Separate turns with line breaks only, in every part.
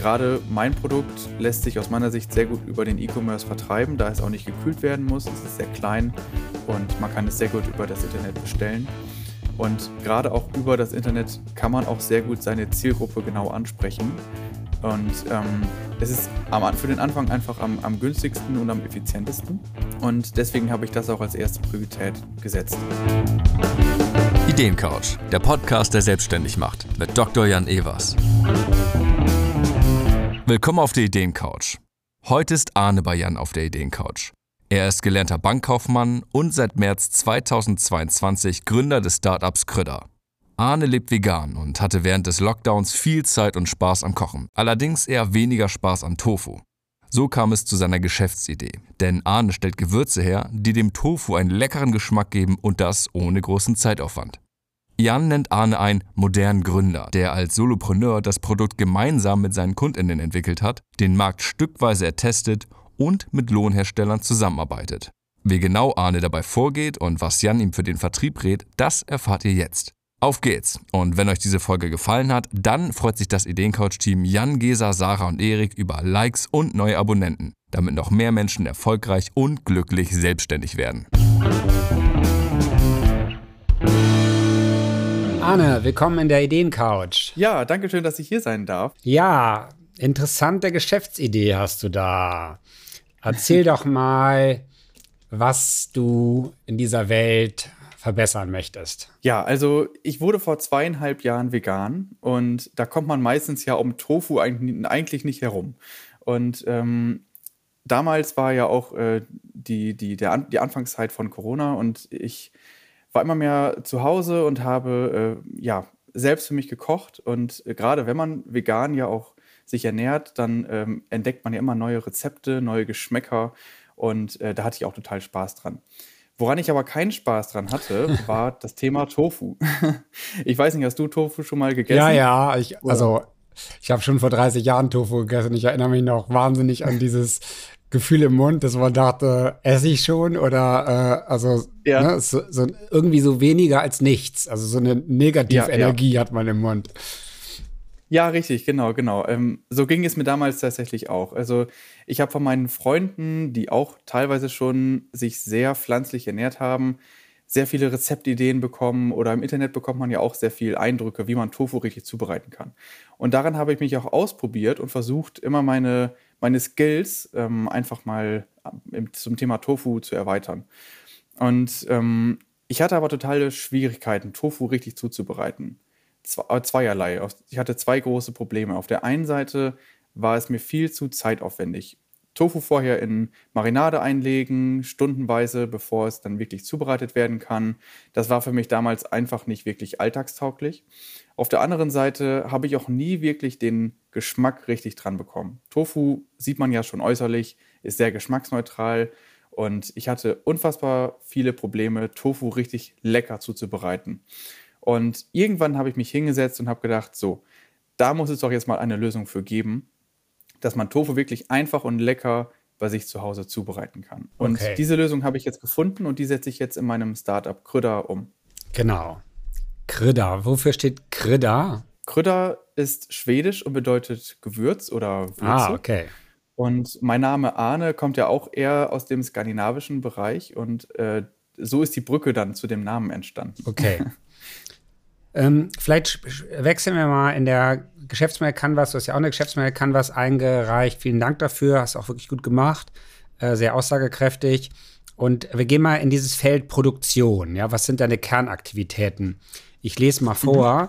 gerade mein Produkt lässt sich aus meiner Sicht sehr gut über den E-Commerce vertreiben, da es auch nicht gekühlt werden muss. Es ist sehr klein und man kann es sehr gut über das Internet bestellen. Und gerade auch über das Internet kann man auch sehr gut seine Zielgruppe genau ansprechen. Und ähm, es ist am, für den Anfang einfach am, am günstigsten und am effizientesten. Und deswegen habe ich das auch als erste Priorität gesetzt.
Ideencouch, der Podcast, der selbstständig macht, mit Dr. Jan Evers. Willkommen auf der Ideencouch. Heute ist Arne bei Jan auf der Ideencouch. Er ist gelernter Bankkaufmann und seit März 2022 Gründer des Startups Krüder. Arne lebt vegan und hatte während des Lockdowns viel Zeit und Spaß am Kochen, allerdings eher weniger Spaß am Tofu. So kam es zu seiner Geschäftsidee, denn Arne stellt Gewürze her, die dem Tofu einen leckeren Geschmack geben und das ohne großen Zeitaufwand. Jan nennt Arne einen modernen Gründer, der als Solopreneur das Produkt gemeinsam mit seinen Kundinnen entwickelt hat, den Markt stückweise ertestet und mit Lohnherstellern zusammenarbeitet. Wie genau Arne dabei vorgeht und was Jan ihm für den Vertrieb rät, das erfahrt ihr jetzt. Auf geht's! Und wenn euch diese Folge gefallen hat, dann freut sich das Ideencouch-Team Jan, Gesa, Sarah und Erik über Likes und neue Abonnenten, damit noch mehr Menschen erfolgreich und glücklich selbstständig werden.
Arne, willkommen in der Ideencouch.
Ja, danke schön, dass ich hier sein darf.
Ja, interessante Geschäftsidee hast du da. Erzähl doch mal, was du in dieser Welt verbessern möchtest.
Ja, also ich wurde vor zweieinhalb Jahren vegan und da kommt man meistens ja um Tofu eigentlich nicht herum. Und ähm, damals war ja auch äh, die, die, der, die Anfangszeit von Corona und ich war immer mehr zu Hause und habe äh, ja selbst für mich gekocht. Und äh, gerade wenn man vegan ja auch sich ernährt, dann ähm, entdeckt man ja immer neue Rezepte, neue Geschmäcker und äh, da hatte ich auch total Spaß dran. Woran ich aber keinen Spaß dran hatte, war das Thema Tofu. ich weiß nicht, hast du Tofu schon mal gegessen?
Ja, ja, ich, also ich habe schon vor 30 Jahren Tofu gegessen. Ich erinnere mich noch wahnsinnig an dieses Gefühl im Mund, dass man dachte, esse ich schon oder äh, also ja. ne, so, so, irgendwie so weniger als nichts. Also so eine Negativenergie ja, ja. hat man im Mund.
Ja, richtig, genau, genau. Ähm, so ging es mir damals tatsächlich auch. Also ich habe von meinen Freunden, die auch teilweise schon sich sehr pflanzlich ernährt haben, sehr viele Rezeptideen bekommen oder im Internet bekommt man ja auch sehr viel Eindrücke, wie man Tofu richtig zubereiten kann. Und daran habe ich mich auch ausprobiert und versucht, immer meine, meine Skills ähm, einfach mal ähm, zum Thema Tofu zu erweitern. Und ähm, ich hatte aber totale Schwierigkeiten, Tofu richtig zuzubereiten. Äh, zweierlei. Ich hatte zwei große Probleme. Auf der einen Seite war es mir viel zu zeitaufwendig. Tofu vorher in Marinade einlegen, stundenweise, bevor es dann wirklich zubereitet werden kann. Das war für mich damals einfach nicht wirklich alltagstauglich. Auf der anderen Seite habe ich auch nie wirklich den Geschmack richtig dran bekommen. Tofu sieht man ja schon äußerlich, ist sehr geschmacksneutral und ich hatte unfassbar viele Probleme, Tofu richtig lecker zuzubereiten. Und irgendwann habe ich mich hingesetzt und habe gedacht, so, da muss es doch jetzt mal eine Lösung für geben, dass man Tofu wirklich einfach und lecker bei sich zu Hause zubereiten kann. Und okay. diese Lösung habe ich jetzt gefunden und die setze ich jetzt in meinem Startup Krüder um.
Genau. Krüder. Wofür steht Krüder?
Krüder ist schwedisch und bedeutet Gewürz oder Würze.
Ah, okay.
Und mein Name Arne kommt ja auch eher aus dem skandinavischen Bereich und äh, so ist die Brücke dann zu dem Namen entstanden.
Okay. Ähm, vielleicht wechseln wir mal in der Geschäftsmodell Canvas. Du hast ja auch eine Geschäftsmodell Canvas eingereicht. Vielen Dank dafür. Hast auch wirklich gut gemacht. Äh, sehr aussagekräftig. Und wir gehen mal in dieses Feld Produktion. Ja, was sind deine Kernaktivitäten? Ich lese mal vor. Mhm.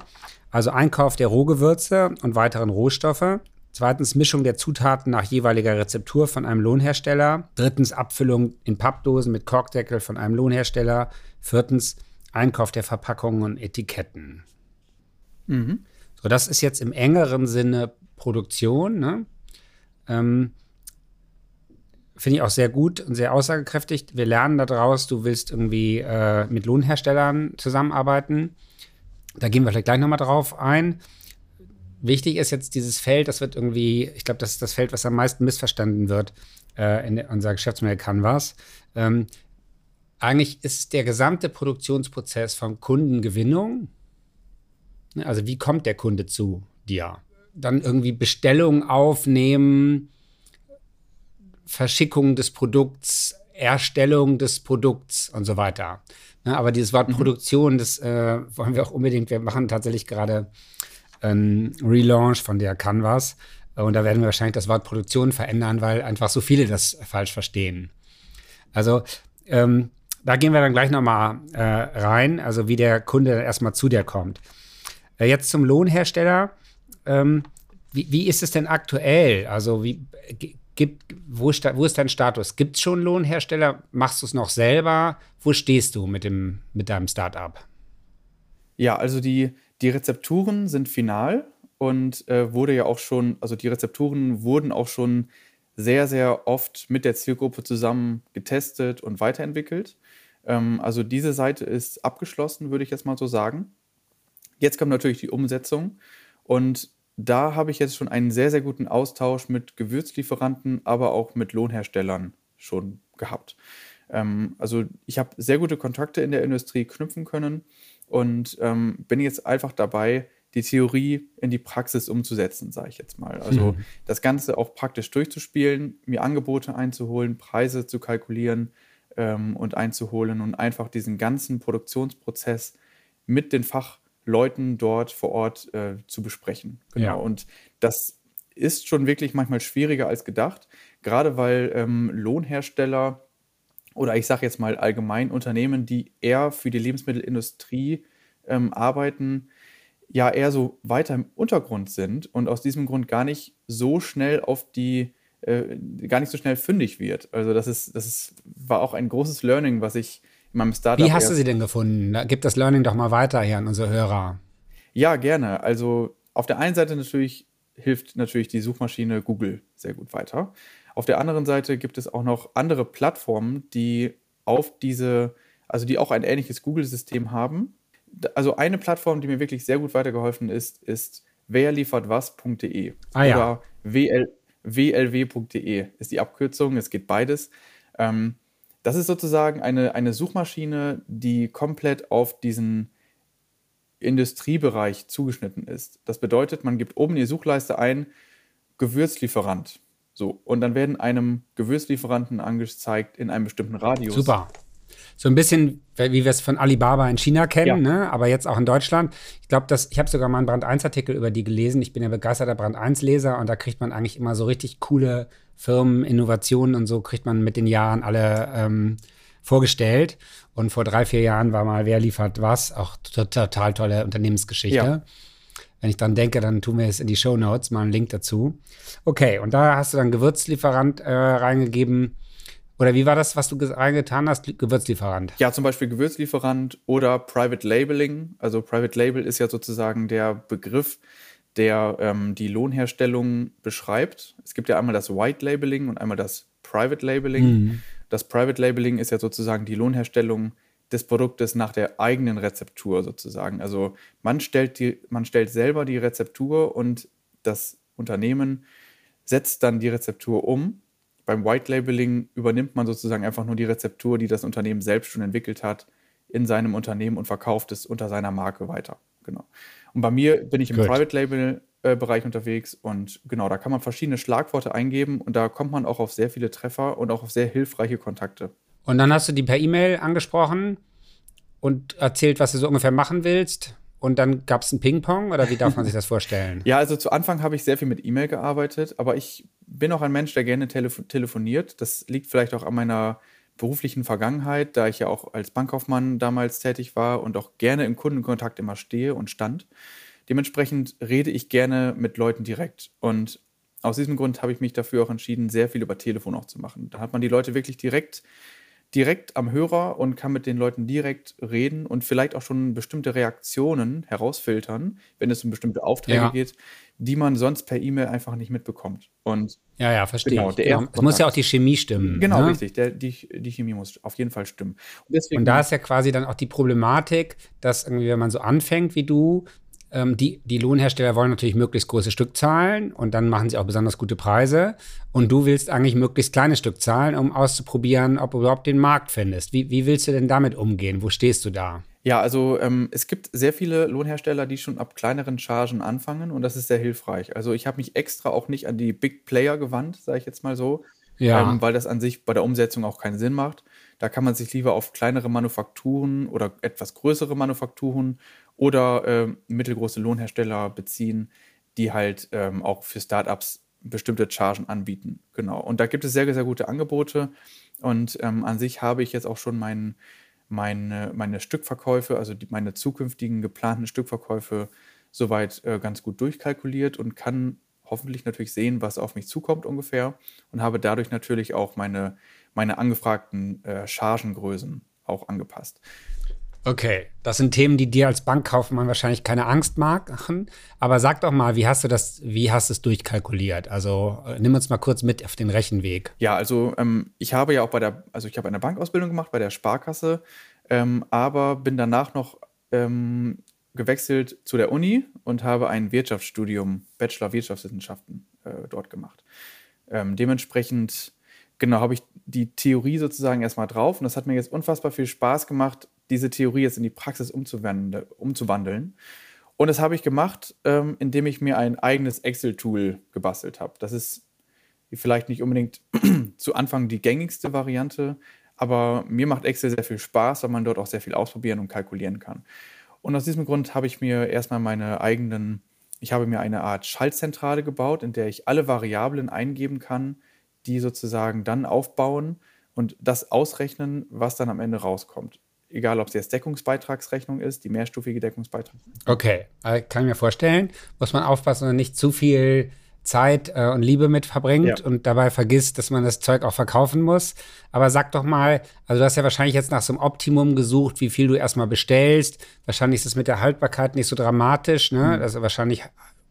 Also Einkauf der Rohgewürze und weiteren Rohstoffe. Zweitens Mischung der Zutaten nach jeweiliger Rezeptur von einem Lohnhersteller. Drittens Abfüllung in Pappdosen mit Korkdeckel von einem Lohnhersteller. Viertens Einkauf der Verpackungen und Etiketten. Mhm. So, das ist jetzt im engeren Sinne Produktion. Ne? Ähm, Finde ich auch sehr gut und sehr aussagekräftig. Wir lernen daraus, du willst irgendwie äh, mit Lohnherstellern zusammenarbeiten. Da gehen wir vielleicht gleich nochmal drauf ein. Wichtig ist jetzt dieses Feld, das wird irgendwie, ich glaube, das ist das Feld, was am meisten missverstanden wird äh, in unserer Geschäftsmodell Canvas. Ähm, eigentlich ist der gesamte Produktionsprozess von Kundengewinnung, ne, also wie kommt der Kunde zu dir? dann irgendwie Bestellungen aufnehmen, Verschickung des Produkts, Erstellung des Produkts und so weiter. Ne, aber dieses Wort mhm. Produktion, das äh, wollen wir auch unbedingt. Wir machen tatsächlich gerade einen Relaunch von der Canvas. Und da werden wir wahrscheinlich das Wort Produktion verändern, weil einfach so viele das falsch verstehen. Also ähm, da gehen wir dann gleich nochmal äh, rein, also wie der Kunde erstmal zu dir kommt. Äh, jetzt zum Lohnhersteller. Ähm, wie, wie, ist es denn aktuell? Also wie gibt, wo, wo ist dein Status? Gibt es schon Lohnhersteller? Machst du es noch selber? Wo stehst du mit, dem, mit deinem Startup?
Ja, also die, die Rezepturen sind final und äh, wurde ja auch schon, also die Rezepturen wurden auch schon sehr, sehr oft mit der Zielgruppe zusammen getestet und weiterentwickelt. Ähm, also diese Seite ist abgeschlossen, würde ich jetzt mal so sagen. Jetzt kommt natürlich die Umsetzung und da habe ich jetzt schon einen sehr, sehr guten Austausch mit Gewürzlieferanten, aber auch mit Lohnherstellern schon gehabt. Ähm, also ich habe sehr gute Kontakte in der Industrie knüpfen können und ähm, bin jetzt einfach dabei, die Theorie in die Praxis umzusetzen, sage ich jetzt mal. Also mhm. das Ganze auch praktisch durchzuspielen, mir Angebote einzuholen, Preise zu kalkulieren ähm, und einzuholen und einfach diesen ganzen Produktionsprozess mit den Fachleuten dort vor Ort äh, zu besprechen. Genau. Ja. Und das ist schon wirklich manchmal schwieriger als gedacht, gerade weil ähm, Lohnhersteller oder ich sage jetzt mal allgemein Unternehmen, die eher für die Lebensmittelindustrie ähm, arbeiten, ja eher so weiter im Untergrund sind und aus diesem Grund gar nicht so schnell auf die, äh, gar nicht so schnell fündig wird. Also das ist, das ist, war auch ein großes Learning, was ich in meinem Startup.
Wie hast du sie denn gefunden? Gib das Learning doch mal weiter hier an unsere Hörer.
Ja, gerne. Also auf der einen Seite natürlich hilft natürlich die Suchmaschine Google sehr gut weiter. Auf der anderen Seite gibt es auch noch andere Plattformen, die auf diese, also die auch ein ähnliches Google-System haben. Also eine Plattform, die mir wirklich sehr gut weitergeholfen ist, ist werliefertwas.de
ah, ja.
oder WL, wlw.de ist die Abkürzung. Es geht beides. Ähm, das ist sozusagen eine, eine Suchmaschine, die komplett auf diesen Industriebereich zugeschnitten ist. Das bedeutet, man gibt oben in die Suchleiste ein Gewürzlieferant. So, und dann werden einem Gewürzlieferanten angezeigt in einem bestimmten Radius.
Super. So ein bisschen, wie wir es von Alibaba in China kennen, ja. ne? aber jetzt auch in Deutschland. Ich glaube, ich habe sogar mal einen Brand 1-Artikel über die gelesen. Ich bin ja begeisterter Brand 1-Leser und da kriegt man eigentlich immer so richtig coole Firmen, Innovationen und so kriegt man mit den Jahren alle ähm, vorgestellt. Und vor drei, vier Jahren war mal Wer liefert was, auch total tolle Unternehmensgeschichte. Ja. Wenn ich dann denke, dann tun wir es in die Show Notes, mal einen Link dazu. Okay, und da hast du dann Gewürzlieferant äh, reingegeben. Oder wie war das, was du reingetan hast? Gewürzlieferant.
Ja, zum Beispiel Gewürzlieferant oder Private Labeling. Also Private Label ist ja sozusagen der Begriff, der ähm, die Lohnherstellung beschreibt. Es gibt ja einmal das White Labeling und einmal das Private Labeling. Mhm. Das Private Labeling ist ja sozusagen die Lohnherstellung des Produktes nach der eigenen Rezeptur sozusagen. Also man stellt, die, man stellt selber die Rezeptur und das Unternehmen setzt dann die Rezeptur um. Beim White Labeling übernimmt man sozusagen einfach nur die Rezeptur, die das Unternehmen selbst schon entwickelt hat, in seinem Unternehmen und verkauft es unter seiner Marke weiter. Genau. Und bei mir bin ich im Good. Private Label äh, Bereich unterwegs und genau, da kann man verschiedene Schlagworte eingeben und da kommt man auch auf sehr viele Treffer und auch auf sehr hilfreiche Kontakte.
Und dann hast du die per E-Mail angesprochen und erzählt, was du so ungefähr machen willst. Und dann gab es ein Ping-Pong oder wie darf man sich das vorstellen?
Ja, also zu Anfang habe ich sehr viel mit E-Mail gearbeitet, aber ich bin auch ein Mensch, der gerne telefo telefoniert. Das liegt vielleicht auch an meiner beruflichen Vergangenheit, da ich ja auch als Bankkaufmann damals tätig war und auch gerne im Kundenkontakt immer stehe und stand. Dementsprechend rede ich gerne mit Leuten direkt. Und aus diesem Grund habe ich mich dafür auch entschieden, sehr viel über Telefon auch zu machen. Da hat man die Leute wirklich direkt direkt am Hörer und kann mit den Leuten direkt reden und vielleicht auch schon bestimmte Reaktionen herausfiltern, wenn es um bestimmte Aufträge ja. geht, die man sonst per E-Mail einfach nicht mitbekommt. Und
ja, ja, verstehe. Genau, der genau. Es muss ja auch die Chemie stimmen.
Genau, ne? richtig. Der, die, die Chemie muss auf jeden Fall stimmen.
Und, deswegen, und da ist ja quasi dann auch die Problematik, dass irgendwie, wenn man so anfängt wie du, ähm, die, die Lohnhersteller wollen natürlich möglichst große Stückzahlen und dann machen sie auch besonders gute Preise. Und du willst eigentlich möglichst kleine Stückzahlen, um auszuprobieren, ob du überhaupt den Markt findest. Wie, wie willst du denn damit umgehen? Wo stehst du da?
Ja, also ähm, es gibt sehr viele Lohnhersteller, die schon ab kleineren Chargen anfangen und das ist sehr hilfreich. Also ich habe mich extra auch nicht an die Big Player gewandt, sage ich jetzt mal so,
Ja.
ähm, weil das an sich bei der Umsetzung auch keinen Sinn macht. Da kann man sich lieber auf kleinere Manufakturen oder etwas größere Manufakturen oder ähm, mittelgroße Lohnhersteller beziehen, die halt ähm, auch für Startups bestimmte Chargen anbieten. Genau. Und da gibt es sehr, sehr gute Angebote. Und ähm, an sich habe ich jetzt auch schon meinen meine, meine Stückverkäufe, also die, meine zukünftigen geplanten Stückverkäufe, soweit äh, ganz gut durchkalkuliert und kann hoffentlich natürlich sehen, was auf mich zukommt ungefähr und habe dadurch natürlich auch meine, meine angefragten äh, Chargengrößen auch angepasst.
Okay, das sind Themen, die dir als Bankkaufmann wahrscheinlich keine Angst machen. Aber sag doch mal, wie hast du das, wie hast du es durchkalkuliert? Also äh, nimm uns mal kurz mit auf den Rechenweg.
Ja, also ähm, ich habe ja auch bei der, also ich habe eine Bankausbildung gemacht bei der Sparkasse, ähm, aber bin danach noch ähm, gewechselt zu der Uni und habe ein Wirtschaftsstudium, Bachelor Wirtschaftswissenschaften, äh, dort gemacht. Ähm, dementsprechend, genau, habe ich die Theorie sozusagen erstmal drauf und das hat mir jetzt unfassbar viel Spaß gemacht, diese Theorie jetzt in die Praxis umzuwandeln. Und das habe ich gemacht, ähm, indem ich mir ein eigenes Excel-Tool gebastelt habe. Das ist vielleicht nicht unbedingt zu Anfang die gängigste Variante, aber mir macht Excel sehr viel Spaß, weil man dort auch sehr viel ausprobieren und kalkulieren kann. Und aus diesem Grund habe ich mir erstmal meine eigenen, ich habe mir eine Art Schaltzentrale gebaut, in der ich alle Variablen eingeben kann, die sozusagen dann aufbauen und das ausrechnen, was dann am Ende rauskommt egal ob es jetzt Deckungsbeitragsrechnung ist, die mehrstufige Deckungsbeitragsrechnung.
Okay, äh, kann ich mir vorstellen. Muss man aufpassen, dass man nicht zu viel Zeit äh, und Liebe mit verbringt
Ja.
und dabei vergisst, dass man das Zeug auch verkaufen muss. Aber sag doch mal, also du hast ja wahrscheinlich jetzt nach so einem Optimum gesucht, wie viel du erstmal bestellst. Wahrscheinlich ist es mit der Haltbarkeit nicht so dramatisch, ne? Also wahrscheinlich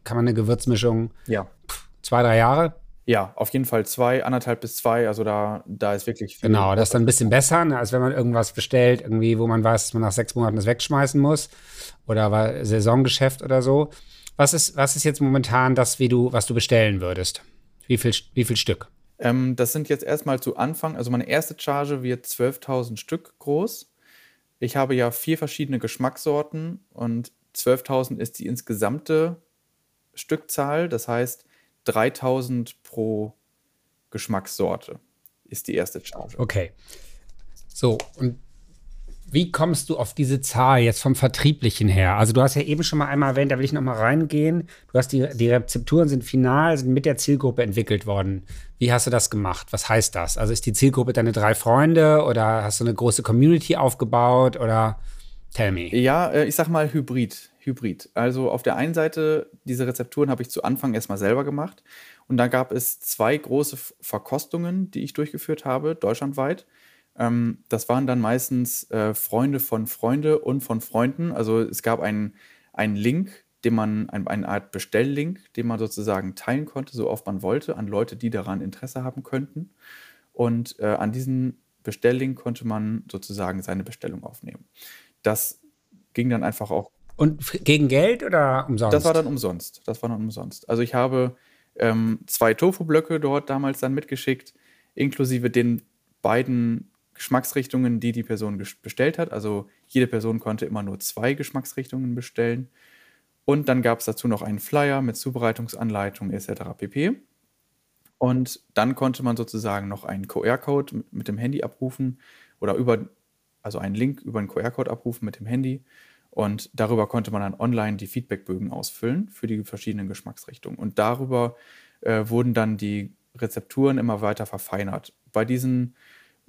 kann man eine Gewürzmischung
Ja.
zwei, drei Jahre.
Ja, auf jeden Fall zwei, anderthalb bis zwei. Also da, da ist wirklich viel.
Genau, das ist dann ein bisschen besser, ne, als wenn man irgendwas bestellt, irgendwie, wo man weiß, dass man nach sechs Monaten das wegschmeißen muss. Oder war Saisongeschäft oder so. Was ist, was ist jetzt momentan das, wie du, was du bestellen würdest? Wie viel, wie viel Stück?
Ähm, das sind jetzt erstmal zu Anfang, also meine erste Charge wird 12.000 Stück groß. Ich habe ja vier verschiedene Geschmackssorten und 12.000 ist die insgesamte Stückzahl. Das heißt, 3.000 pro Geschmackssorte ist die erste Charge.
Okay. So, und wie kommst du auf diese Zahl jetzt vom Vertrieblichen her? Also du hast ja eben schon mal einmal erwähnt, da will ich noch mal reingehen. Du hast die, die Rezepturen sind final, sind mit der Zielgruppe entwickelt worden. Wie hast du das gemacht? Was heißt das? Also ist die Zielgruppe deine drei Freunde oder hast du eine große Community aufgebaut oder tell me.
Ja, äh, ich sag mal Hybrid. Hybrid. Also auf der einen Seite, diese Rezepturen habe ich zu Anfang erstmal selber gemacht. Und da gab es zwei große Verkostungen, die ich durchgeführt habe, deutschlandweit. Ähm, das waren dann meistens äh, Freunde von Freunde und von Freunden. Also es gab einen, einen Link, den man, ein, eine Art Bestelllink, den man sozusagen teilen konnte, so oft man wollte, an Leute, die daran Interesse haben könnten. Und äh, an diesen Bestelllink konnte man sozusagen seine Bestellung aufnehmen. Das ging dann einfach auch
Und gegen Geld oder umsonst?
das war dann umsonst. Das war dann umsonst. Also ich habe ähm, zwei Tofu-Blöcke dort damals dann mitgeschickt, inklusive den beiden Geschmacksrichtungen, die die Person bestellt hat. Also jede Person konnte immer nur zwei Geschmacksrichtungen bestellen. Und dann gab es dazu noch einen Flyer mit Zubereitungsanleitung etc. pp. Und dann konnte man sozusagen noch einen QR-Code mit dem Handy abrufen oder über, also einen Link über einen QR-Code abrufen mit dem Handy. Und darüber konnte man dann online die Feedbackbögen ausfüllen für die verschiedenen Geschmacksrichtungen. Und darüber äh, wurden dann die Rezepturen immer weiter verfeinert. Bei diesen,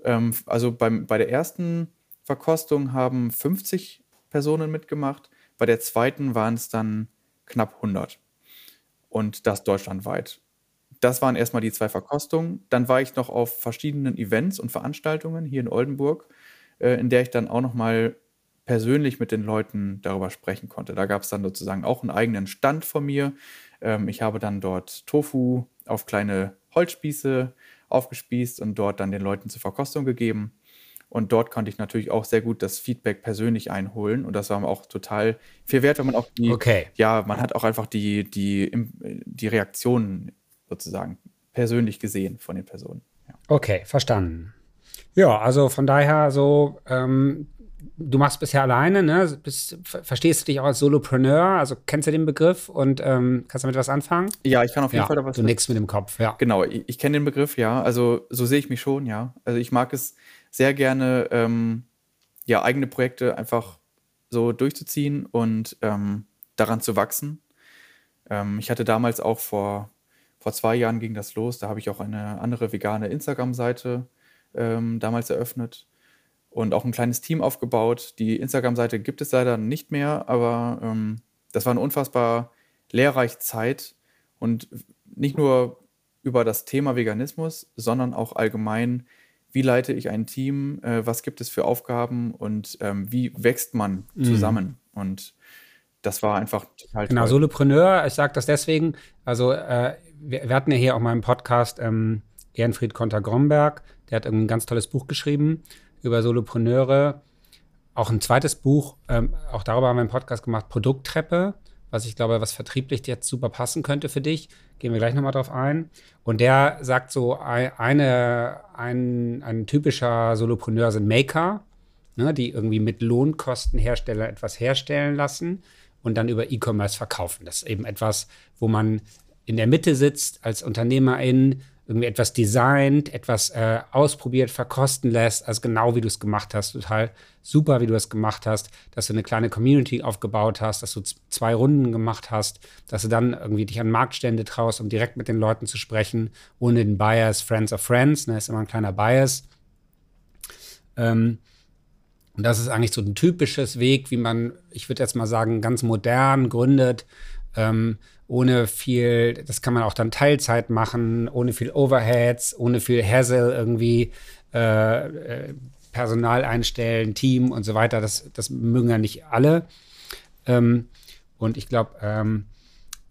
ähm, also beim, bei der ersten Verkostung haben 50 Personen mitgemacht, bei der zweiten waren es dann knapp 100. Und das deutschlandweit. Das waren erstmal die zwei Verkostungen. Dann war ich noch auf verschiedenen Events und Veranstaltungen hier in Oldenburg, äh, in der ich dann auch noch mal persönlich mit den Leuten darüber sprechen konnte. Da gab es dann sozusagen auch einen eigenen Stand von mir. Ähm, ich habe dann dort Tofu auf kleine Holzspieße aufgespießt und dort dann den Leuten zur Verkostung gegeben. Und dort konnte ich natürlich auch sehr gut das Feedback persönlich einholen. Und das war auch total viel wert, wenn man auch die,
Okay.
ja, man hat auch einfach die, die, die Reaktionen sozusagen persönlich gesehen von den Personen. Ja.
Okay, verstanden. Ja, also von daher so, ähm, du machst bisher alleine, ne? Bist, verstehst du dich auch als Solopreneur? Also kennst du den Begriff und ähm, kannst damit was anfangen?
Ja, ich kann auf jeden
ja,
Fall da was.
Du nix mit dem Kopf, ja.
Genau, ich, ich kenne den Begriff, ja. Also so sehe ich mich schon, ja. Also ich mag es sehr gerne, ähm, ja, eigene Projekte einfach so durchzuziehen und ähm, daran zu wachsen. Ähm, ich hatte damals auch vor, vor zwei Jahren ging das los, da habe ich auch eine andere vegane Instagram-Seite ähm, damals eröffnet und auch ein kleines Team aufgebaut. Die Instagram-Seite gibt es leider nicht mehr, aber ähm, das war eine unfassbar lehrreiche Zeit und nicht nur über das Thema Veganismus, sondern auch allgemein, wie leite ich ein Team, äh, was gibt es für Aufgaben und ähm, wie wächst man mhm. zusammen. Mhm. Und das war einfach
total Genau, toll. Solopreneur, ich sage das deswegen, also äh, wir, wir, hatten ja hier auch mal im Podcast ähm, Ehrenfried Konter-Gromberg, der hat ein ganz tolles Buch geschrieben über Solopreneure. Auch ein zweites Buch, ähm, auch darüber haben wir einen Podcast gemacht, Produkttreppe, was ich glaube, was vertrieblich jetzt super passen könnte für dich. Gehen wir gleich nochmal drauf ein. Und der sagt so, eine, ein, ein typischer Solopreneur sind Maker, ne, die irgendwie mit Lohnkostenhersteller etwas herstellen lassen und dann über E-Commerce verkaufen. Das ist eben etwas, wo man in der Mitte sitzt als Unternehmerin, irgendwie etwas designt, etwas äh, ausprobiert, verkosten lässt, also genau wie du es gemacht hast. Total super, wie du es gemacht hast, dass du eine kleine Community aufgebaut hast, dass du zwei Runden gemacht hast, dass du dann irgendwie dich an Marktstände traust, um direkt mit den Leuten zu sprechen, ohne den Bias, Friends of Friends, ne, ist immer ein kleiner Bias. Ähm, und das ist eigentlich so ein typisches Weg, wie man, ich würde jetzt mal sagen, ganz modern gründet, ähm, ohne viel, das kann man auch dann Teilzeit machen, ohne viel Overheads, ohne viel Hassle irgendwie, äh, äh, Personal einstellen, Team und so weiter. Das, das mögen ja nicht alle. Ähm, und ich glaube, ähm,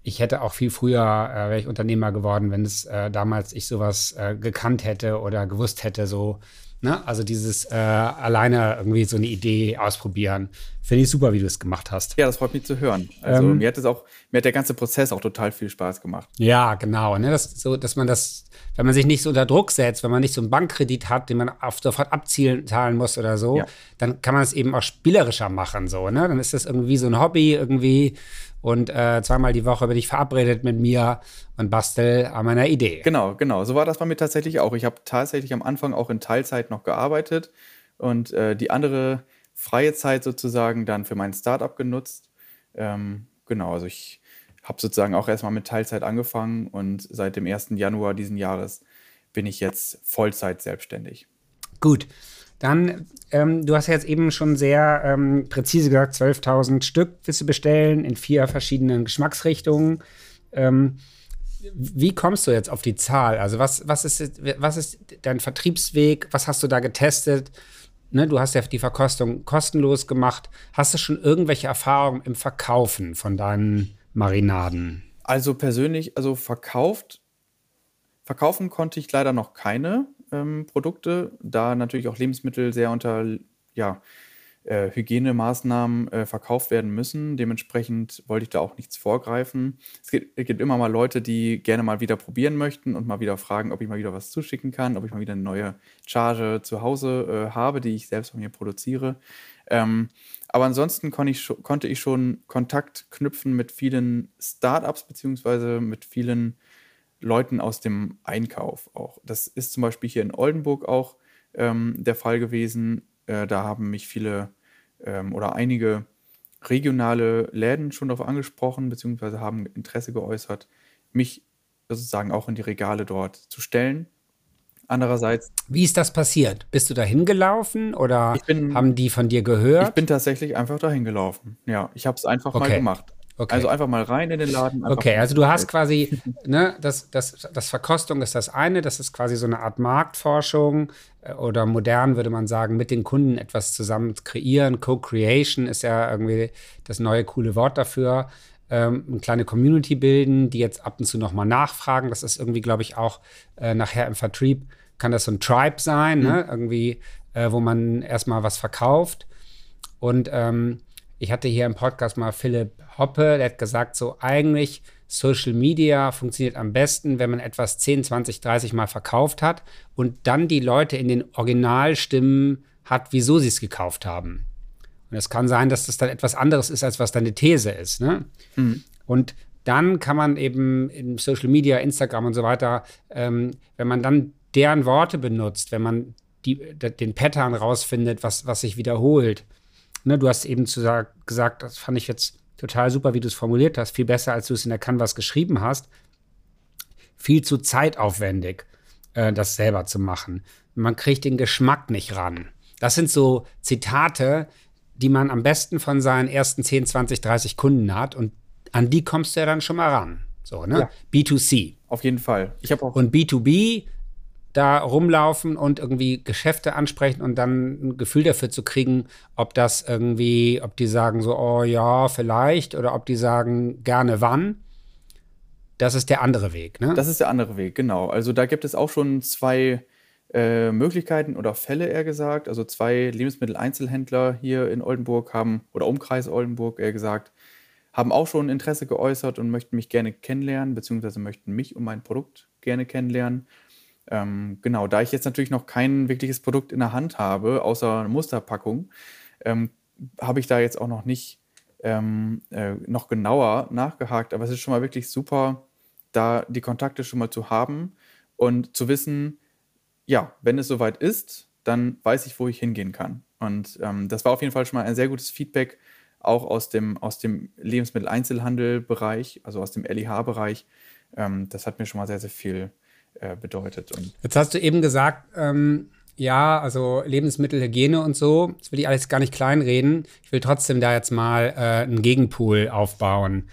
ich hätte auch viel früher, äh, wäre ich Unternehmer geworden, wenn es äh, damals ich sowas äh, gekannt hätte oder gewusst hätte, so Ne? Also dieses äh, alleine irgendwie so eine Idee ausprobieren. Finde ich super, wie du es gemacht hast.
Ja, das freut mich zu hören. Also ähm, mir hat es auch, mir hat der ganze Prozess auch total viel Spaß gemacht.
Ja, genau. Ne? Das, so, dass man das, wenn man sich nicht so unter Druck setzt, wenn man nicht so einen Bankkredit hat, den man auf, sofort abzielen zahlen muss oder so, ja. dann kann man es eben auch spielerischer machen. So, ne? Dann ist das irgendwie so ein Hobby, irgendwie und äh, zweimal die Woche bin ich verabredet mit mir und bastel an meiner Idee.
Genau, genau. So war das bei mir tatsächlich auch. Ich habe tatsächlich am Anfang auch in Teilzeit noch gearbeitet und äh, die andere freie Zeit sozusagen dann für mein Startup genutzt. Ähm, genau, also ich habe sozusagen auch erstmal mit Teilzeit angefangen und seit dem 1. Januar diesen Jahres bin ich jetzt Vollzeit selbstständig.
Gut. Dann, ähm, du hast ja jetzt eben schon sehr ähm, präzise gesagt, 12.000 Stück willst du bestellen in vier verschiedenen Geschmacksrichtungen. Ähm, wie kommst du jetzt auf die Zahl? Also was, was, ist, was ist dein Vertriebsweg? Was hast du da getestet? Ne, du hast ja die Verkostung kostenlos gemacht. Hast du schon irgendwelche Erfahrungen im Verkaufen von deinen Marinaden?
Also persönlich, also verkauft, verkaufen konnte ich leider noch keine ähm, Produkte, da natürlich auch Lebensmittel sehr unter ja, äh, Hygienemaßnahmen äh, verkauft werden müssen. Dementsprechend wollte ich da auch nichts vorgreifen. Es gibt, es gibt, immer mal Leute, die gerne mal wieder probieren möchten und mal wieder fragen, ob ich mal wieder was zuschicken kann, ob ich mal wieder eine neue Charge zu Hause äh, habe, die ich selbst von mir produziere. Ähm, aber ansonsten kon ich, konnte ich schon Kontakt knüpfen mit vielen Startups beziehungsweise mit vielen Leuten aus dem Einkauf auch. Das ist zum Beispiel hier in Oldenburg auch ähm, der Fall gewesen. Äh, da haben mich viele ähm, oder einige regionale Läden schon darauf angesprochen, beziehungsweise haben Interesse geäußert, mich sozusagen auch in die Regale dort zu stellen. Andererseits.
Wie ist das passiert? Bist du da hingelaufen oder
bin,
haben die von dir gehört?
Ich bin tatsächlich einfach dahin gelaufen. Ja, ich habe es einfach okay. mal gemacht. Okay. Also einfach mal rein in den Laden.
Okay, also du hast quasi, ne, das, das, das Verkostung ist das eine, das ist quasi so eine Art Marktforschung äh, oder modern würde man sagen, mit den Kunden etwas zusammen kreieren. Co-Creation ist ja irgendwie das neue coole Wort dafür. Ähm, eine kleine Community bilden, die jetzt ab und zu nochmal nachfragen. Das ist irgendwie, glaube ich, auch äh, nachher im Vertrieb kann das so ein Tribe sein, ne? mhm. ne? irgendwie, äh, wo man erstmal was verkauft. Und ähm, ich hatte hier im Podcast mal Philipp Hoppe, der hat gesagt, so eigentlich Social Media funktioniert am besten, wenn man etwas 10, 20, 30 Mal verkauft hat und dann die Leute in den Originalstimmen hat, wieso sie es gekauft haben. Und es kann sein, dass das dann etwas anderes ist, als was deine These ist. Ne? Mhm. Und dann kann man eben in Social Media, Instagram und so weiter, ähm, wenn man dann deren Worte benutzt, wenn man die, den Pattern rausfindet, was, was sich wiederholt. Ne, du hast eben zu, gesagt, das fand ich jetzt total super, wie du es formuliert hast, viel besser, als du es in der Canvas geschrieben hast. Viel zu zeitaufwendig, äh, das selber zu machen. Man kriegt den Geschmack nicht ran. Das sind so Zitate, die man am besten von seinen ersten 10, 20, 30 Kunden hat und an die kommst du ja dann schon mal ran. So, ne? Ja. B2C.
Auf jeden Fall.
Ich auch und B2B da rumlaufen und irgendwie Geschäfte ansprechen und dann ein Gefühl dafür zu kriegen, ob das irgendwie, ob die sagen so, oh ja, vielleicht, oder ob die sagen, gerne wann. Das ist der andere Weg, ne?
Das ist der andere Weg, genau. Also da gibt es auch schon zwei äh, Möglichkeiten oder Fälle, eher gesagt. Also zwei Lebensmitteleinzelhändler hier in Oldenburg haben, oder Umkreis Oldenburg, eher gesagt, haben auch schon Interesse geäußert und möchten mich gerne kennenlernen, beziehungsweise möchten mich und mein Produkt gerne kennenlernen. Ähm, genau, da ich jetzt natürlich noch kein wirkliches Produkt in der Hand habe, außer eine Musterpackung, ähm, habe ich da jetzt auch noch nicht ähm, äh, noch genauer nachgehakt. Aber es ist schon mal wirklich super, da die Kontakte schon mal zu haben und zu wissen, ja, wenn es soweit ist, dann weiß ich, wo ich hingehen kann. Und ähm, das war auf jeden Fall schon mal ein sehr gutes Feedback, auch aus dem, aus dem Lebensmitteleinzelhandel-Bereich, also aus dem LIH-Bereich. Ähm, das hat mir schon mal sehr, sehr viel äh, bedeutet. Und
Jetzt hast du eben gesagt, ähm, ja, also Lebensmittelhygiene und so, das will ich alles gar nicht kleinreden. Ich will trotzdem da jetzt mal äh, einen Gegenpool aufbauen.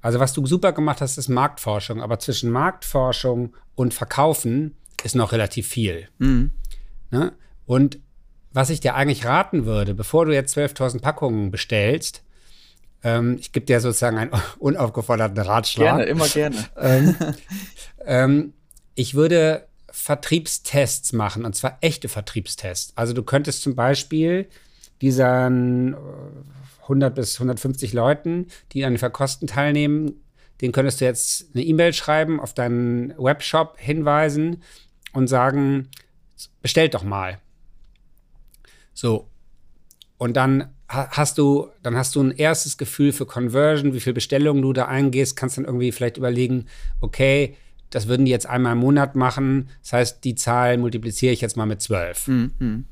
Also was du super gemacht hast, ist Marktforschung. Aber zwischen Marktforschung und Verkaufen ist noch relativ viel. Mhm. Ne? Und was ich dir eigentlich raten würde, bevor du jetzt 12.000 Packungen bestellst, ähm, ich gebe dir sozusagen einen unaufgeforderten Ratschlag.
Gerne, immer gerne.
ähm, ähm, ich würde Vertriebstests machen, und zwar echte Vertriebstests. Also du könntest zum Beispiel diesen 100 äh, bis 150 Leuten, die an den Verkosten teilnehmen, den könntest du jetzt eine E-Mail schreiben, auf deinen Webshop hinweisen und sagen, bestellt doch mal. So. Und dann hast du, dann hast du ein erstes Gefühl für Conversion, wie viele Bestellungen du da eingehst, kannst dann irgendwie vielleicht überlegen, okay, das würden die jetzt einmal im Monat machen. Das heißt, die Zahl multipliziere ich jetzt mal mit zwölf. Mhm.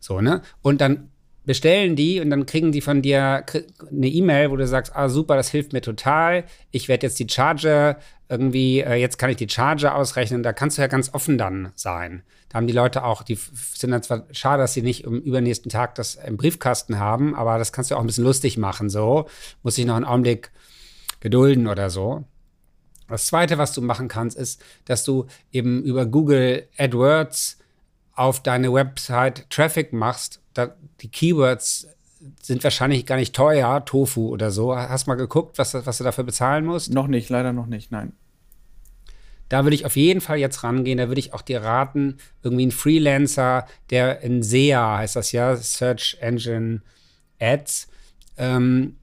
So, ne? Und dann bestellen die und dann kriegen die von dir eine E-Mail, wo du sagst, ah super, das hilft mir total. Ich werde jetzt die Charger irgendwie, äh, jetzt kann ich die Charger ausrechnen. Da kannst du ja ganz offen dann sein. Da haben die Leute auch, die sind dann zwar schade, dass sie nicht im übernächsten Tag das im Briefkasten haben, aber das kannst du auch ein bisschen lustig machen. So muss ich noch einen Augenblick gedulden oder so. Das zweite, was du machen kannst, ist, dass du eben über Google AdWords auf deine Website Traffic machst. Da, die Keywords sind wahrscheinlich gar nicht teuer, Tofu oder so. Hast du mal geguckt, was, was du dafür bezahlen musst?
Noch nicht, leider noch nicht, nein.
Da würde ich auf jeden Fall jetzt rangehen. Da würde ich auch dir raten, irgendwie ein Freelancer, der in SEA heißt das ja, Search Engine Ads, ähm,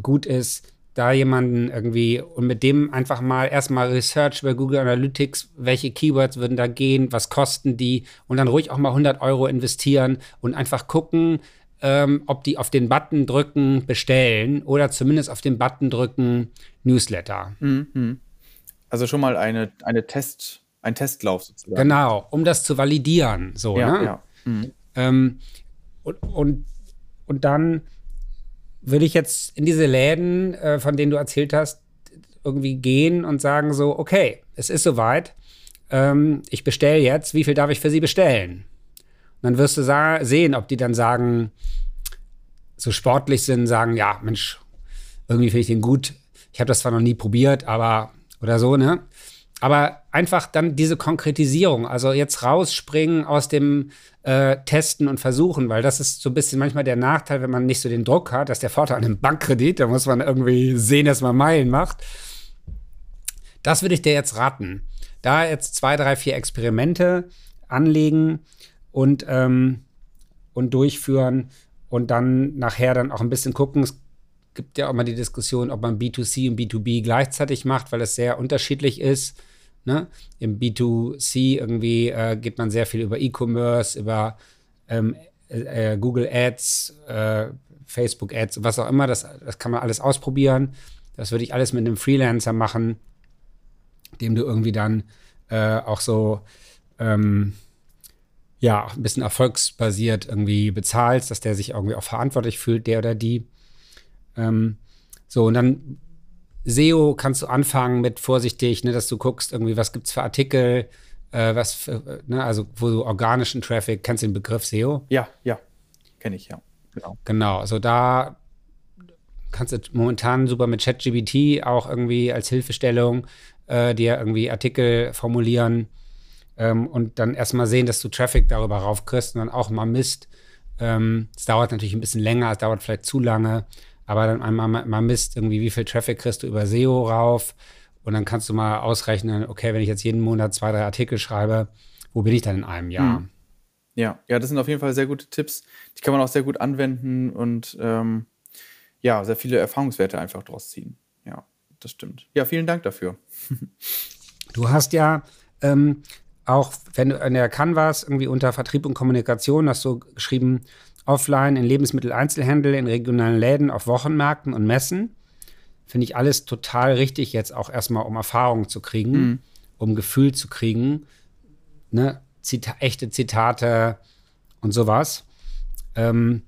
gut ist, da jemanden irgendwie und mit dem einfach mal erstmal Research über Google Analytics, welche Keywords würden da gehen, was kosten die und dann ruhig auch mal 100 Euro investieren und einfach gucken, ähm, ob die auf den Button drücken, bestellen oder zumindest auf den Button drücken, Newsletter. Mhm.
Also schon mal eine, eine Test, ein Testlauf sozusagen.
Genau, um das zu validieren. So, ja, ne? ja. Mhm. Ähm, und, und, und dann würde ich jetzt in diese Läden, äh, von denen du erzählt hast, irgendwie gehen und sagen so, okay, es ist soweit, ähm, ich bestelle jetzt, wie viel darf ich für sie bestellen? Und dann wirst du sehen, ob die dann sagen, so sportlich sind, sagen, ja, Mensch, irgendwie finde ich den gut. Ich habe das zwar noch nie probiert, aber oder so, ne? Aber einfach dann diese Konkretisierung, also jetzt rausspringen aus dem äh, Testen und Versuchen, weil das ist so ein bisschen manchmal der Nachteil, wenn man nicht so den Druck hat, dass der Vorteil an einem Bankkredit, da muss man irgendwie sehen, dass man Meilen macht. Das würde ich dir jetzt raten. Da jetzt zwei, drei, vier Experimente anlegen und, ähm, und durchführen und dann nachher dann auch ein bisschen gucken. Es gibt ja auch mal die Diskussion, ob man B2C und B2B gleichzeitig macht, weil es sehr unterschiedlich ist. Ne? Im B2C irgendwie äh, geht man sehr viel über E-Commerce, über ähm, äh, Google Ads, äh, Facebook-Ads, was auch immer, das, das kann man alles ausprobieren. Das würde ich alles mit einem Freelancer machen, dem du irgendwie dann äh, auch so ähm, ja, ein bisschen erfolgsbasiert irgendwie bezahlst, dass der sich irgendwie auch verantwortlich fühlt, der oder die. Ähm, so, und dann SEO kannst du anfangen mit vorsichtig, ne, dass du guckst, irgendwie, was gibt es für Artikel, äh, was, für, ne, also wo du organischen Traffic, kennst du den Begriff SEO?
Ja, ja, kenne ich, ja.
Genau. Genau, also da kannst du momentan super mit ChatGBT auch irgendwie als Hilfestellung äh, dir irgendwie Artikel formulieren ähm, und dann erstmal sehen, dass du Traffic darüber raufkriegst und dann auch mal misst. Ähm, es dauert natürlich ein bisschen länger, es dauert vielleicht zu lange, aber dann einmal mal misst irgendwie, wie viel Traffic kriegst du über SEO rauf und dann kannst du mal ausrechnen, okay, wenn ich jetzt jeden Monat zwei, drei Artikel schreibe, wo bin ich dann in einem Jahr? Hm.
Ja, ja, das sind auf jeden Fall sehr gute Tipps. Die kann man auch sehr gut anwenden und ähm, ja, sehr viele Erfahrungswerte einfach draus ziehen. Ja, das stimmt. Ja, vielen Dank dafür.
du hast ja ähm, auch, wenn du in der Canvas irgendwie unter Vertrieb und Kommunikation hast du geschrieben, offline in Lebensmitteleinzelhandel, in regionalen Läden, auf Wochenmärkten und Messen. Finde ich alles total richtig jetzt auch erstmal, um Erfahrung zu kriegen, mhm. um Gefühl zu kriegen. Ne? Zita echte Zitate und sowas. Ähm,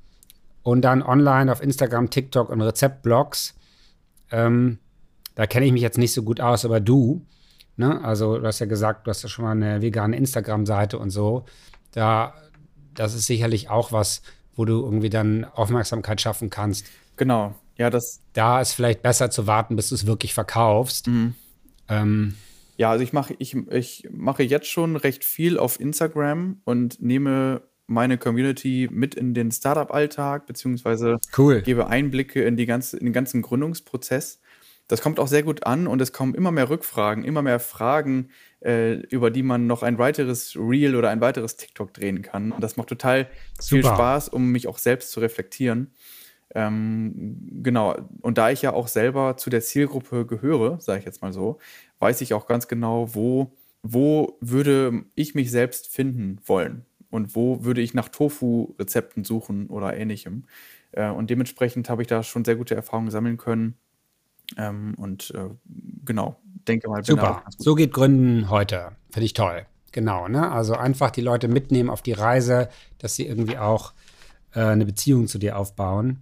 und dann online auf Instagram, TikTok und Rezeptblogs. Ähm, da kenne ich mich jetzt nicht so gut aus, aber du, ne? also du hast ja gesagt, du hast ja schon mal eine vegane Instagram-Seite und so. Da, das ist sicherlich auch was, wo du irgendwie dann Aufmerksamkeit schaffen kannst.
Genau, ja, das.
Da ist vielleicht besser zu warten, bis du es wirklich verkaufst. Mhm.
Ähm, ja, also ich mache ich, ich mache jetzt schon recht viel auf Instagram und nehme meine Community mit in den Startup-Alltag, beziehungsweise
cool.
gebe Einblicke in, die ganze, in den ganzen Gründungsprozess. Das kommt auch sehr gut an und es kommen immer mehr Rückfragen, immer mehr Fragen, äh, über die man noch ein weiteres Reel oder ein weiteres TikTok drehen kann. Und das macht total Super. viel Spaß, um mich auch selbst zu reflektieren. Ähm, genau. Und da ich ja auch selber zu der Zielgruppe gehöre, sage ich jetzt mal so, weiß ich auch ganz genau, wo, wo würde ich mich selbst finden wollen und wo würde ich nach Tofu-Rezepten suchen oder ähnlichem. Äh, und dementsprechend habe ich da schon sehr gute Erfahrungen sammeln können ähm, und äh, genau, denke mal.
Super, so geht Gründen heute. Finde ich toll. Genau, ne? Also einfach die Leute mitnehmen auf die Reise, dass sie irgendwie auch äh, eine Beziehung zu dir aufbauen.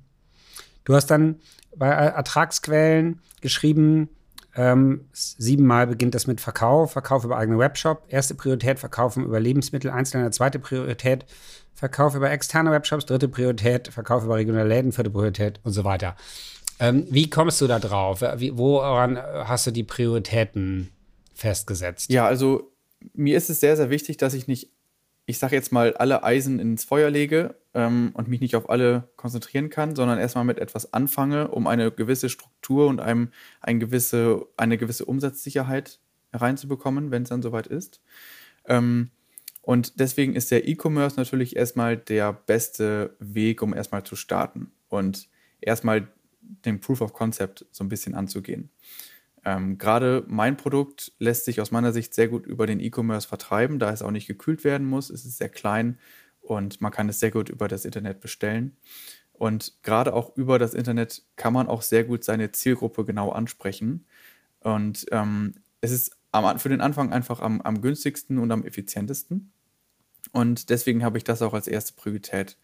Du hast dann bei Ertragsquellen geschrieben, ähm, siebenmal beginnt das mit Verkauf, Verkauf über eigenen Webshop. Erste Priorität, Verkaufen über Lebensmittel, Einzelne. Zweite Priorität, Verkauf über externe Webshops. Dritte Priorität, Verkauf über regionale Läden. Vierte Priorität und so weiter. Ähm, wie kommst du da drauf? Wie, woran hast du die Prioritäten festgesetzt?
Ja, also mir ist es sehr, sehr wichtig, dass ich nicht, ich sage jetzt mal, alle Eisen ins Feuer lege ähm, und mich nicht auf alle konzentrieren kann, sondern erstmal mit etwas anfange, um eine gewisse Struktur und einem, ein gewisse, eine gewisse Umsatzsicherheit reinzubekommen, wenn es dann soweit ist. Ähm, und deswegen ist der E-Commerce natürlich erstmal der beste Weg, um erstmal zu starten und erstmal den Proof of Concept so ein bisschen anzugehen. Ähm, Gerade mein Produkt lässt sich aus meiner Sicht sehr gut über den E-Commerce vertreiben, da es auch nicht gekühlt werden muss. Es ist sehr klein und man kann es sehr gut über das Internet bestellen. Und gerade auch über das Internet kann man auch sehr gut seine Zielgruppe genau ansprechen. Und ähm, es ist am, für den Anfang einfach am, am günstigsten und am effizientesten. Und deswegen habe ich das auch als erste Priorität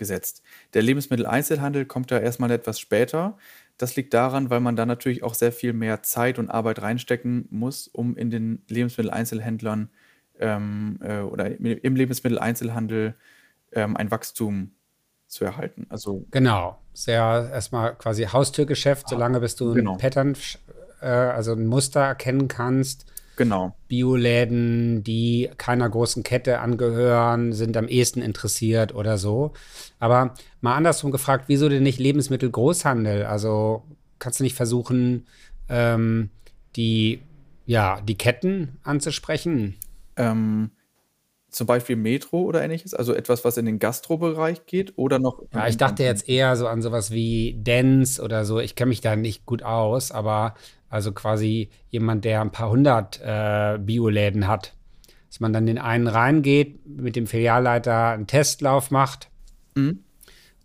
gesetzt. Der Lebensmitteleinzelhandel kommt da erstmal etwas später. Das liegt daran, weil man da natürlich auch sehr viel mehr Zeit und Arbeit reinstecken muss, um in den Lebensmitteleinzelhändlern ähm, äh, oder im Lebensmitteleinzelhandel ähm, ein Wachstum zu erhalten. Also
genau, sehr erstmal quasi Haustürgeschäft, solange bis du genau. ein Pattern, äh, also ein Muster erkennen kannst
Genau.
Bioläden, die keiner großen Kette angehören, sind am ehesten interessiert oder so. Aber mal andersrum gefragt, wieso denn nicht Lebensmittelgroßhandel? Also kannst du nicht versuchen, ähm, die, ja, die Ketten anzusprechen?
Ähm, zum Beispiel Metro oder ähnliches, also etwas, was in den Gastrobereich geht oder noch.
Ja, ich dachte jetzt eher so an sowas wie Dance oder so. Ich kenne mich da nicht gut aus, aber also quasi jemand, der ein paar hundert äh, Bioläden hat. Dass man dann den einen reingeht, mit dem Filialleiter einen Testlauf macht mhm.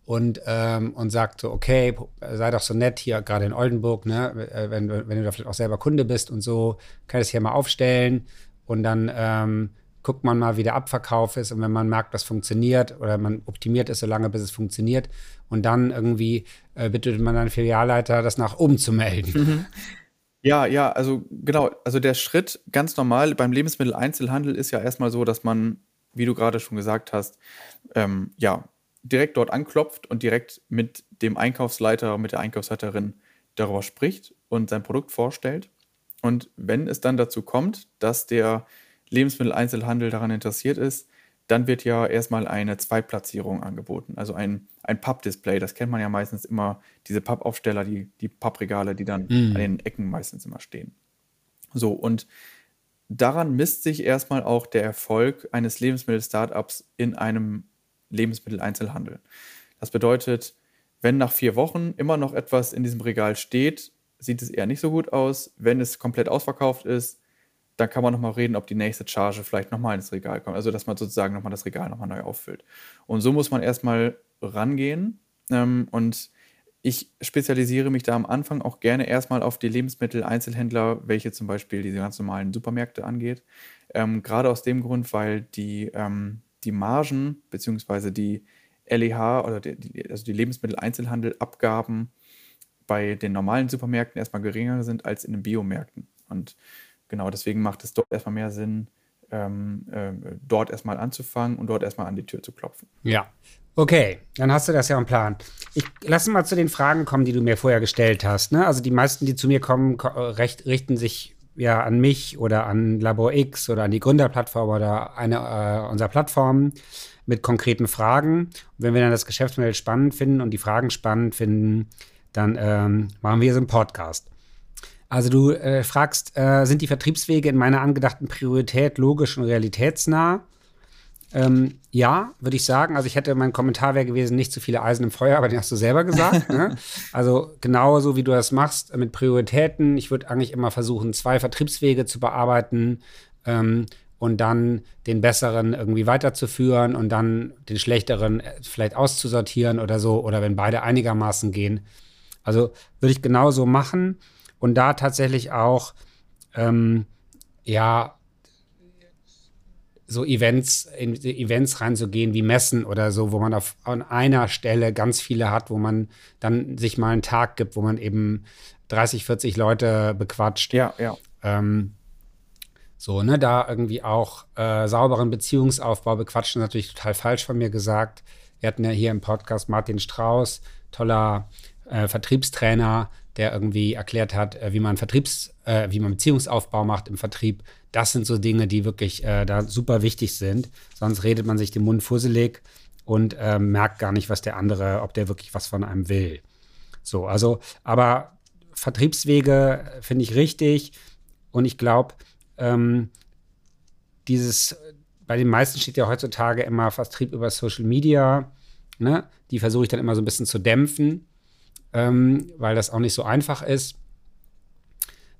und, ähm, und sagt so, okay, sei doch so nett hier gerade in Oldenburg, ne, äh, wenn, wenn du da vielleicht auch selber Kunde bist und so, kann ich das hier mal aufstellen und dann ähm, guckt man mal, wie der Abverkauf ist und wenn man merkt, das funktioniert oder man optimiert es so lange, bis es funktioniert und dann irgendwie äh, bittet man dann Filialleiter, das nach oben zu melden. Mhm.
Ja, ja, also genau, also der Schritt ganz normal beim Lebensmitteleinzelhandel ist ja erstmal so, dass man, wie du gerade schon gesagt hast, ähm, ja, direkt dort anklopft und direkt mit dem Einkaufsleiter, mit der Einkaufsleiterin darüber spricht und sein Produkt vorstellt. Und wenn es dann dazu kommt, dass der Lebensmitteleinzelhandel daran interessiert ist, dann wird ja erstmal eine Zweitplatzierung angeboten, also ein, ein Pappdisplay. Das kennt man ja meistens immer, diese Pappaufsteller, die, die Pappregale, die dann mm. an den Ecken meistens immer stehen. So, und daran misst sich erstmal auch der Erfolg eines Lebensmittel-Startups in einem Lebensmitteleinzelhandel. Das bedeutet, wenn nach vier Wochen immer noch etwas in diesem Regal steht, sieht es eher nicht so gut aus. Wenn es komplett ausverkauft ist, dann kann man nochmal reden, ob die nächste Charge vielleicht nochmal ins Regal kommt. Also, dass man sozusagen nochmal das Regal nochmal neu auffüllt. Und so muss man erstmal rangehen. Ähm, und ich spezialisiere mich da am Anfang auch gerne erstmal auf die Lebensmittel-Einzelhändler, welche zum Beispiel diese ganz normalen Supermärkte angeht. Ähm, Gerade aus dem Grund, weil die, ähm, die Margen bzw. die LEH oder die, also die Lebensmittel-Einzelhandel-Abgaben bei den normalen Supermärkten erstmal geringer sind als in den Biomärkten. Und genau deswegen macht es dort erstmal mehr Sinn, ähm, äh, dort erstmal anzufangen und dort erstmal an die Tür zu klopfen.
Ja. Okay, dann hast du das ja im Plan. Ich lasse mal zu den Fragen kommen, die du mir vorher gestellt hast. Ne? Also die meisten, die zu mir kommen, recht, richten sich ja an mich oder an Labor X oder an die Gründerplattform oder eine äh, unserer Plattformen mit konkreten Fragen. Und wenn wir dann das Geschäftsmodell spannend finden und die Fragen spannend finden, dann ähm, machen wir so einen Podcast. Also du äh, fragst, äh, sind die Vertriebswege in meiner angedachten Priorität logisch und realitätsnah? Ähm, ja, würde ich sagen. Also ich hätte, mein Kommentar wäre gewesen, nicht zu viele Eisen im Feuer, aber den hast du selber gesagt. ne? Also genauso wie du das machst mit Prioritäten. Ich würde eigentlich immer versuchen, zwei Vertriebswege zu bearbeiten ähm, und dann den besseren irgendwie weiterzuführen und dann den schlechteren äh, vielleicht auszusortieren oder so. Oder wenn beide einigermaßen gehen. Also würde ich genauso machen und da tatsächlich auch, ähm, ja, so Events, in Events reinzugehen wie Messen oder so, wo man auf an einer Stelle ganz viele hat, wo man dann sich mal einen Tag gibt, wo man eben 30, 40 Leute bequatscht.
Ja, ja. Ähm,
so, ne, da irgendwie auch äh, sauberen Beziehungsaufbau bequatschen, natürlich total falsch von mir gesagt. Wir hatten ja hier im Podcast Martin Strauß, toller äh, Vertriebstrainer, der irgendwie erklärt hat, äh, wie man Vertriebs, äh, wie man Beziehungsaufbau macht im Vertrieb. Das sind so Dinge, die wirklich äh, da super wichtig sind. Sonst redet man sich den Mund fusselig und äh, merkt gar nicht, was der andere, ob der wirklich was von einem will. So, also, aber Vertriebswege finde ich richtig und ich glaube, ähm, dieses, bei den meisten steht ja heutzutage immer Vertrieb über Social Media. Ne? Die versuche ich dann immer so ein bisschen zu dämpfen ähm, weil das auch nicht so einfach ist.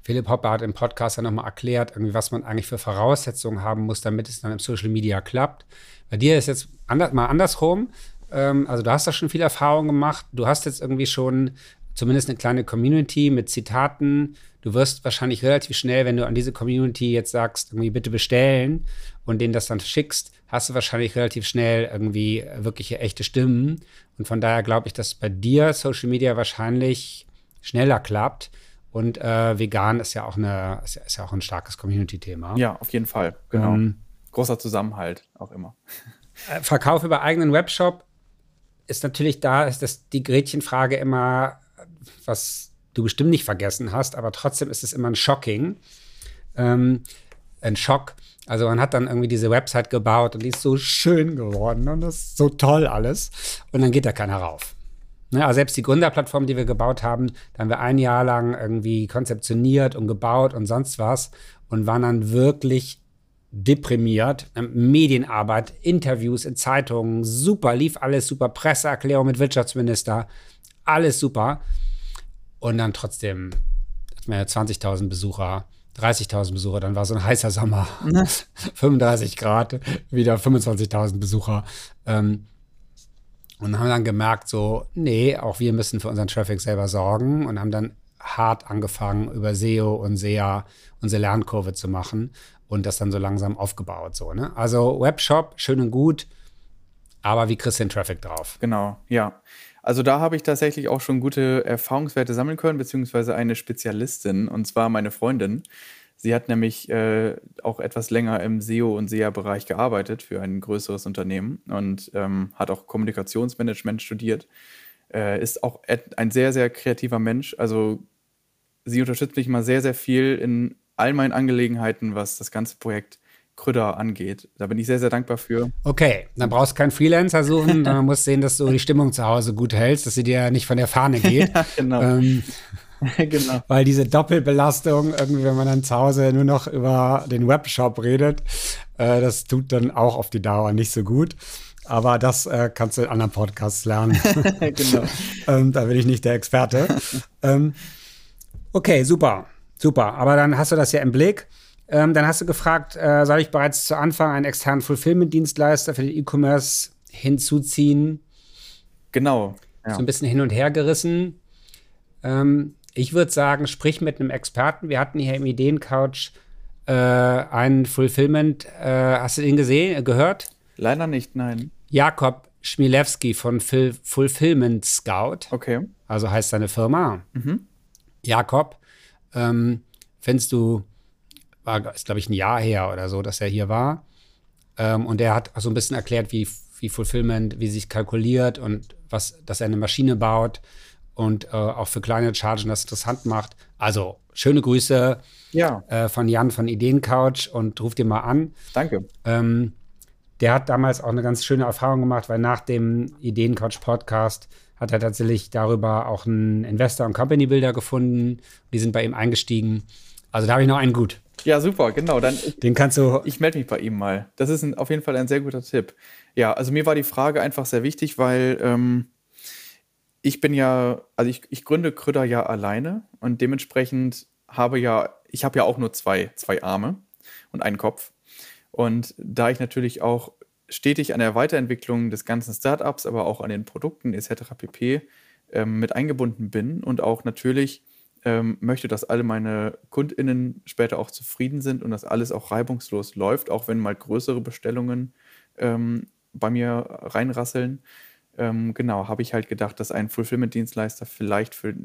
Philipp Hopper hat im Podcast ja nochmal erklärt, irgendwie, was man eigentlich für Voraussetzungen haben muss, damit es dann im Social Media klappt. Bei dir ist jetzt anders, mal andersrum. Ähm, also du hast da schon viel Erfahrung gemacht. Du hast jetzt irgendwie schon zumindest eine kleine Community mit Zitaten. Du wirst wahrscheinlich relativ schnell, wenn du an diese Community jetzt sagst, irgendwie bitte bestellen und denen das dann schickst, hast du wahrscheinlich relativ schnell irgendwie wirkliche echte Stimmen. Und von daher glaube ich, dass bei dir Social Media wahrscheinlich schneller klappt. Und äh, vegan ist ja auch eine, ist ja, ist ja auch ein starkes Community-Thema.
Ja, auf jeden Fall. Genau. Ähm, Großer Zusammenhalt auch immer.
Äh, Verkauf über eigenen Webshop ist natürlich da, ist das die Gretchenfrage immer, was du bestimmt nicht vergessen hast, aber trotzdem ist es immer ein Shocking. Ähm, ein Schock. Also man hat dann irgendwie diese Website gebaut und die ist so schön geworden und das ist so toll alles. Und dann geht da keiner rauf. Ne, also selbst die Gründerplattform, die wir gebaut haben, da haben wir ein Jahr lang irgendwie konzeptioniert und gebaut und sonst was und waren dann wirklich deprimiert. Medienarbeit, Interviews in Zeitungen, super, lief alles super, Presseerklärung mit Wirtschaftsminister, alles super. Und dann trotzdem hatten wir 20.000 Besucher 30.000 Besucher, dann war so ein heißer Sommer, ne? 35 Grad, wieder 25.000 Besucher. Ähm, und haben dann gemerkt, so, nee, auch wir müssen für unseren Traffic selber sorgen und haben dann hart angefangen, über SEO und SEA unsere Lernkurve zu machen und das dann so langsam aufgebaut. So, ne? Also Webshop, schön und gut, aber wie kriegst du den Traffic drauf?
Genau, ja. Also da habe ich tatsächlich auch schon gute Erfahrungswerte sammeln können, beziehungsweise eine Spezialistin, und zwar meine Freundin. Sie hat nämlich äh, auch etwas länger im SEO- und SEA-Bereich gearbeitet für ein größeres Unternehmen und ähm, hat auch Kommunikationsmanagement studiert. Äh, ist auch ein sehr, sehr kreativer Mensch. Also sie unterstützt mich mal sehr, sehr viel in all meinen Angelegenheiten, was das ganze Projekt Krüder angeht. Da bin ich sehr, sehr dankbar für.
Okay, dann brauchst du keinen Freelancer suchen, dann musst du sehen, dass du die Stimmung zu Hause gut hältst, dass sie dir nicht von der Fahne geht. ja, genau. Ähm, genau. Weil diese Doppelbelastung, irgendwie, wenn man dann zu Hause nur noch über den Webshop redet, äh, das tut dann auch auf die Dauer nicht so gut. Aber das äh, kannst du in anderen Podcasts lernen. genau. ähm, da bin ich nicht der Experte. ähm, okay, super. Super. Aber dann hast du das ja im Blick. Ähm, dann hast du gefragt, äh, soll ich bereits zu Anfang einen externen Fulfillment-Dienstleister für den E-Commerce hinzuziehen?
Genau.
Ja. So ein bisschen hin und her gerissen. Ähm, ich würde sagen, sprich mit einem Experten. Wir hatten hier im Ideencouch äh, einen Fulfillment. Äh, hast du den gesehen, gehört?
Leider nicht, nein.
Jakob Schmilewski von Ful Fulfillment Scout.
Okay.
Also heißt seine Firma. Mhm. Jakob, ähm, findest du war, ist glaube ich ein Jahr her oder so, dass er hier war. Ähm, und er hat so ein bisschen erklärt, wie, wie Fulfillment, wie sich kalkuliert und was, dass er eine Maschine baut und äh, auch für kleine Chargen das interessant macht. Also schöne Grüße
ja.
äh, von Jan von Ideencouch und ruf dir mal an.
Danke.
Ähm, der hat damals auch eine ganz schöne Erfahrung gemacht, weil nach dem Ideencouch Podcast hat er tatsächlich darüber auch einen Investor und Company Builder gefunden. Die sind bei ihm eingestiegen. Also da habe ich noch einen gut.
Ja, super, genau. Dann
Den kannst du.
Ich melde mich bei ihm mal. Das ist ein, auf jeden Fall ein sehr guter Tipp. Ja, also mir war die Frage einfach sehr wichtig, weil ähm, ich bin ja, also ich, ich gründe Krüder ja alleine und dementsprechend habe ja, ich habe ja auch nur zwei, zwei Arme und einen Kopf. Und da ich natürlich auch stetig an der Weiterentwicklung des ganzen Startups, aber auch an den Produkten etc. pp. Ähm, mit eingebunden bin und auch natürlich ähm, möchte, dass alle meine KundInnen später auch zufrieden sind und dass alles auch reibungslos läuft, auch wenn mal größere Bestellungen ähm, bei mir reinrasseln. Ähm, genau, habe ich halt gedacht, dass ein Fulfillment-Dienstleister vielleicht für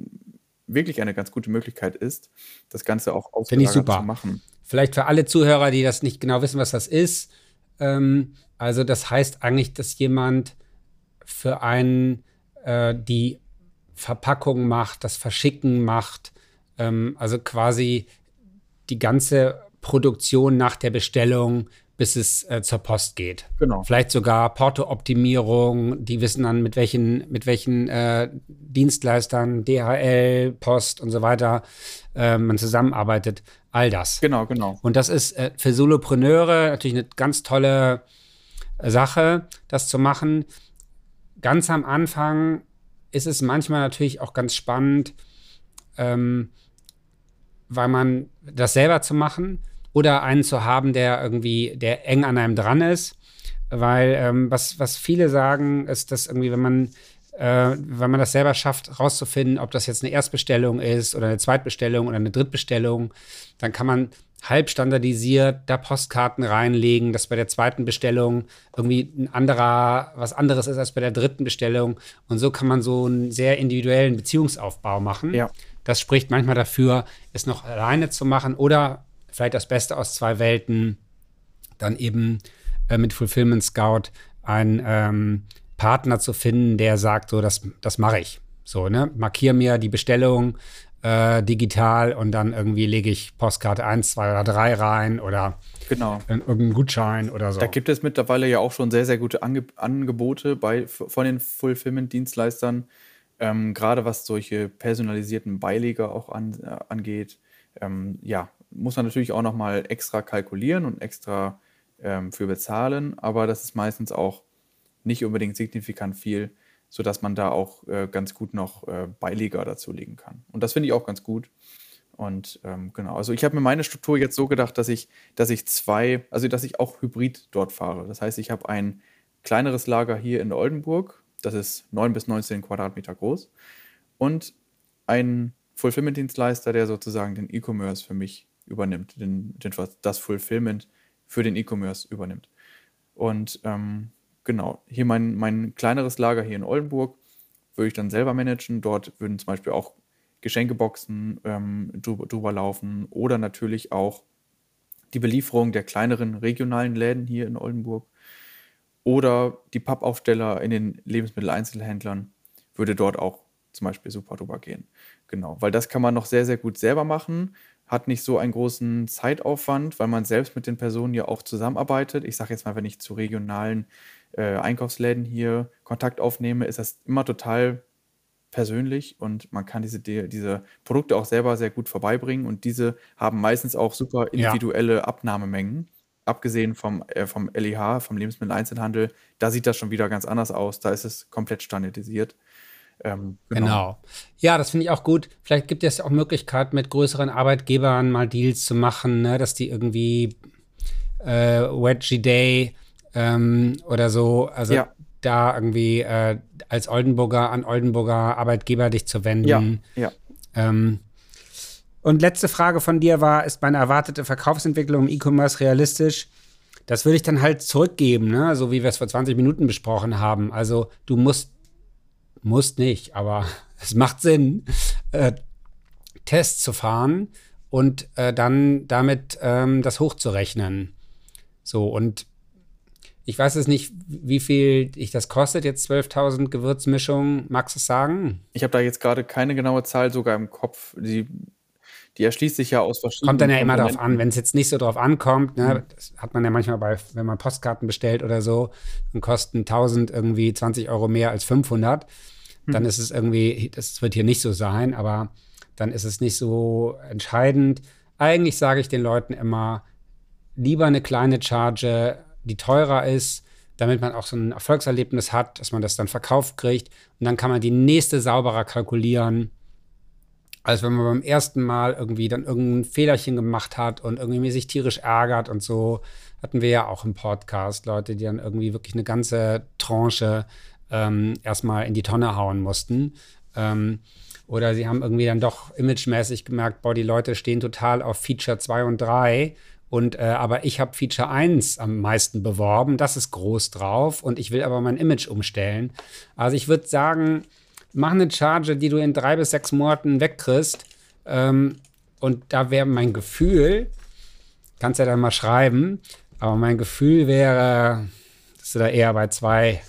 wirklich eine ganz gute Möglichkeit ist, das Ganze auch
ausgelagert zu machen. Vielleicht für alle Zuhörer, die das nicht genau wissen, was das ist. Ähm, also das heißt eigentlich, dass jemand für einen äh, die Verpackung macht, das Verschicken macht, ähm, also quasi die ganze Produktion nach der Bestellung, bis es äh, zur Post geht.
Genau.
Vielleicht sogar Porto-Optimierung, die wissen dann, mit welchen, mit welchen äh, Dienstleistern, DHL, Post und so weiter äh, man zusammenarbeitet. All das.
Genau, genau.
Und das ist äh, für Solopreneure natürlich eine ganz tolle Sache, das zu machen. Ganz am Anfang ist es manchmal natürlich auch ganz spannend, ähm, weil man das selber zu machen oder einen zu haben, der irgendwie, der eng an einem dran ist. Weil ähm, was, was viele sagen, ist, dass irgendwie, wenn man, äh, wenn man das selber schafft, rauszufinden, ob das jetzt eine Erstbestellung ist oder eine Zweitbestellung oder eine Drittbestellung, dann kann man halb standardisiert da Postkarten reinlegen, dass bei der zweiten Bestellung irgendwie ein anderer, was anderes ist als bei der dritten Bestellung. Und so kann man so einen sehr individuellen Beziehungsaufbau machen.
Ja.
Das spricht manchmal dafür, es noch alleine zu machen oder vielleicht das Beste aus zwei Welten, dann eben äh, mit Fulfillment Scout einen ähm, Partner zu finden, der sagt, so, das, das mache ich. So, ne? Markier mir die Bestellung, äh, digital und dann irgendwie lege ich Postkarte 1, 2 oder 3 rein oder
genau.
irgendeinen Gutschein oder so.
Da gibt es mittlerweile ja auch schon sehr, sehr gute Ange Angebote bei, von den Fulfillment-Dienstleistern, ähm, gerade was solche personalisierten Beileger auch an, äh, angeht. Ähm, ja, muss man natürlich auch nochmal extra kalkulieren und extra ähm, für bezahlen, aber das ist meistens auch nicht unbedingt signifikant viel sodass man da auch äh, ganz gut noch äh, Beileger dazulegen kann. Und das finde ich auch ganz gut. Und ähm, genau, also ich habe mir meine Struktur jetzt so gedacht, dass ich, dass ich zwei, also dass ich auch hybrid dort fahre. Das heißt, ich habe ein kleineres Lager hier in Oldenburg, Das ist 9 bis 19 Quadratmeter groß. Und ein Fulfillment-Dienstleister, der sozusagen den E-Commerce für mich übernimmt, den, den, das Fulfillment für den E-Commerce übernimmt. Und ähm, genau, hier mein, mein kleineres Lager hier in Oldenburg würde ich dann selber managen. Dort würden zum Beispiel auch Geschenkeboxen ähm, drüber, drüber laufen oder natürlich auch die Belieferung der kleineren regionalen Läden hier in Oldenburg oder die Pappaufsteller in den Lebensmitteleinzelhändlern würde dort auch zum Beispiel super drüber gehen. Genau, weil das kann man noch sehr, sehr gut selber machen, hat nicht so einen großen Zeitaufwand, weil man selbst mit den Personen ja auch zusammenarbeitet. Ich sage jetzt mal, wenn ich zu regionalen äh, Einkaufsläden hier Kontakt aufnehme, ist das immer total persönlich und man kann diese, diese Produkte auch selber sehr gut vorbeibringen und diese haben meistens auch super individuelle ja. Abnahmemengen. Abgesehen vom, äh, vom LEH, vom Lebensmitteleinzelhandel, da sieht das schon wieder ganz anders aus. Da ist es komplett standardisiert.
Ähm, genau. genau. Ja, das finde ich auch gut. Vielleicht gibt es auch Möglichkeiten, mit größeren Arbeitgebern mal Deals zu machen, ne? dass die irgendwie äh, Wedgie Day ähm, oder so, also ja. da irgendwie äh, als Oldenburger an Oldenburger Arbeitgeber dich zu wenden.
Ja, ja.
Ähm, und letzte Frage von dir war, ist meine erwartete Verkaufsentwicklung im E-Commerce realistisch? Das würde ich dann halt zurückgeben, ne? so wie wir es vor 20 Minuten besprochen haben. Also du musst, musst nicht, aber es macht Sinn, äh, Tests zu fahren und äh, dann damit ähm, das hochzurechnen. So, und ich weiß es nicht, wie viel ich das kostet, jetzt 12.000 Gewürzmischungen. Magst du es sagen?
Ich habe da jetzt gerade keine genaue Zahl sogar im Kopf. Die, die erschließt sich ja aus verschiedenen.
Kommt dann ja immer darauf an, wenn es jetzt nicht so drauf ankommt. Ne, mhm. Das hat man ja manchmal bei, wenn man Postkarten bestellt oder so, dann kosten 1000 irgendwie 20 Euro mehr als 500. Mhm. Dann ist es irgendwie, das wird hier nicht so sein, aber dann ist es nicht so entscheidend. Eigentlich sage ich den Leuten immer, lieber eine kleine Charge die teurer ist, damit man auch so ein Erfolgserlebnis hat, dass man das dann verkauft kriegt. Und dann kann man die nächste sauberer kalkulieren, als wenn man beim ersten Mal irgendwie dann irgendein Fehlerchen gemacht hat und irgendwie sich tierisch ärgert und so. Hatten wir ja auch im Podcast Leute, die dann irgendwie wirklich eine ganze Tranche ähm, erstmal in die Tonne hauen mussten. Ähm, oder sie haben irgendwie dann doch imagemäßig gemerkt, boah, die Leute stehen total auf Feature 2 und 3 und äh, aber ich habe Feature 1 am meisten beworben, das ist groß drauf und ich will aber mein Image umstellen. Also ich würde sagen, mach eine Charge, die du in drei bis sechs Monaten wegkriegst. Ähm, und da wäre mein Gefühl, kannst ja dann mal schreiben, aber mein Gefühl wäre, dass du da eher bei 2.000,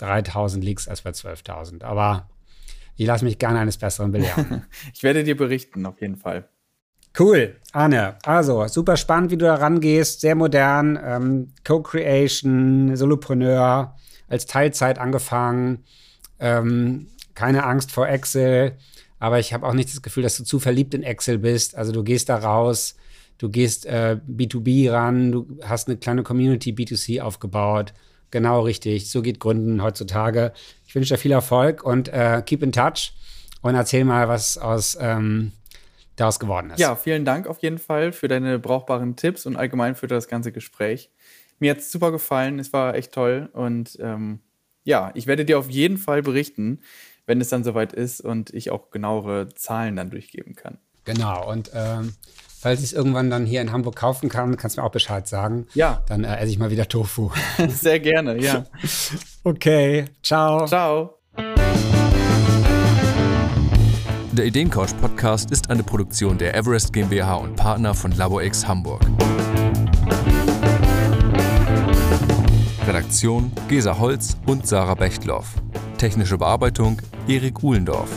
3.000 liegst als bei 12.000. Aber ich lasse mich gerne eines Besseren belehren.
ich werde dir berichten, auf jeden Fall.
Cool, Arne. Also, super spannend, wie du da rangehst. Sehr modern. Ähm, Co-Creation, Solopreneur, als Teilzeit angefangen. Ähm, keine Angst vor Excel. Aber ich habe auch nicht das Gefühl, dass du zu verliebt in Excel bist. Also, du gehst da raus, du gehst äh, B2B ran, du hast eine kleine Community B2C aufgebaut. Genau richtig. So geht Gründen heutzutage. Ich wünsche dir viel Erfolg und äh, keep in touch und erzähl mal, was aus. Ähm, daraus geworden ist.
Ja, vielen Dank auf jeden Fall für deine brauchbaren Tipps und allgemein für das ganze Gespräch. Mir hat es super gefallen, es war echt toll und ähm, ja, ich werde dir auf jeden Fall berichten, wenn es dann soweit ist und ich auch genauere Zahlen dann durchgeben kann.
Genau, und ähm, falls ich es irgendwann dann hier in Hamburg kaufen kann, kannst du mir auch Bescheid sagen.
Ja.
Dann äh, esse ich mal wieder Tofu.
Sehr gerne, ja.
okay, ciao.
Ciao.
Der Ideencouch Podcast ist eine Produktion der Everest GmbH und Partner von LaborX Hamburg. Redaktion Gesa Holz und Sarah Bechtloff. Technische Bearbeitung Erik Uhlendorf.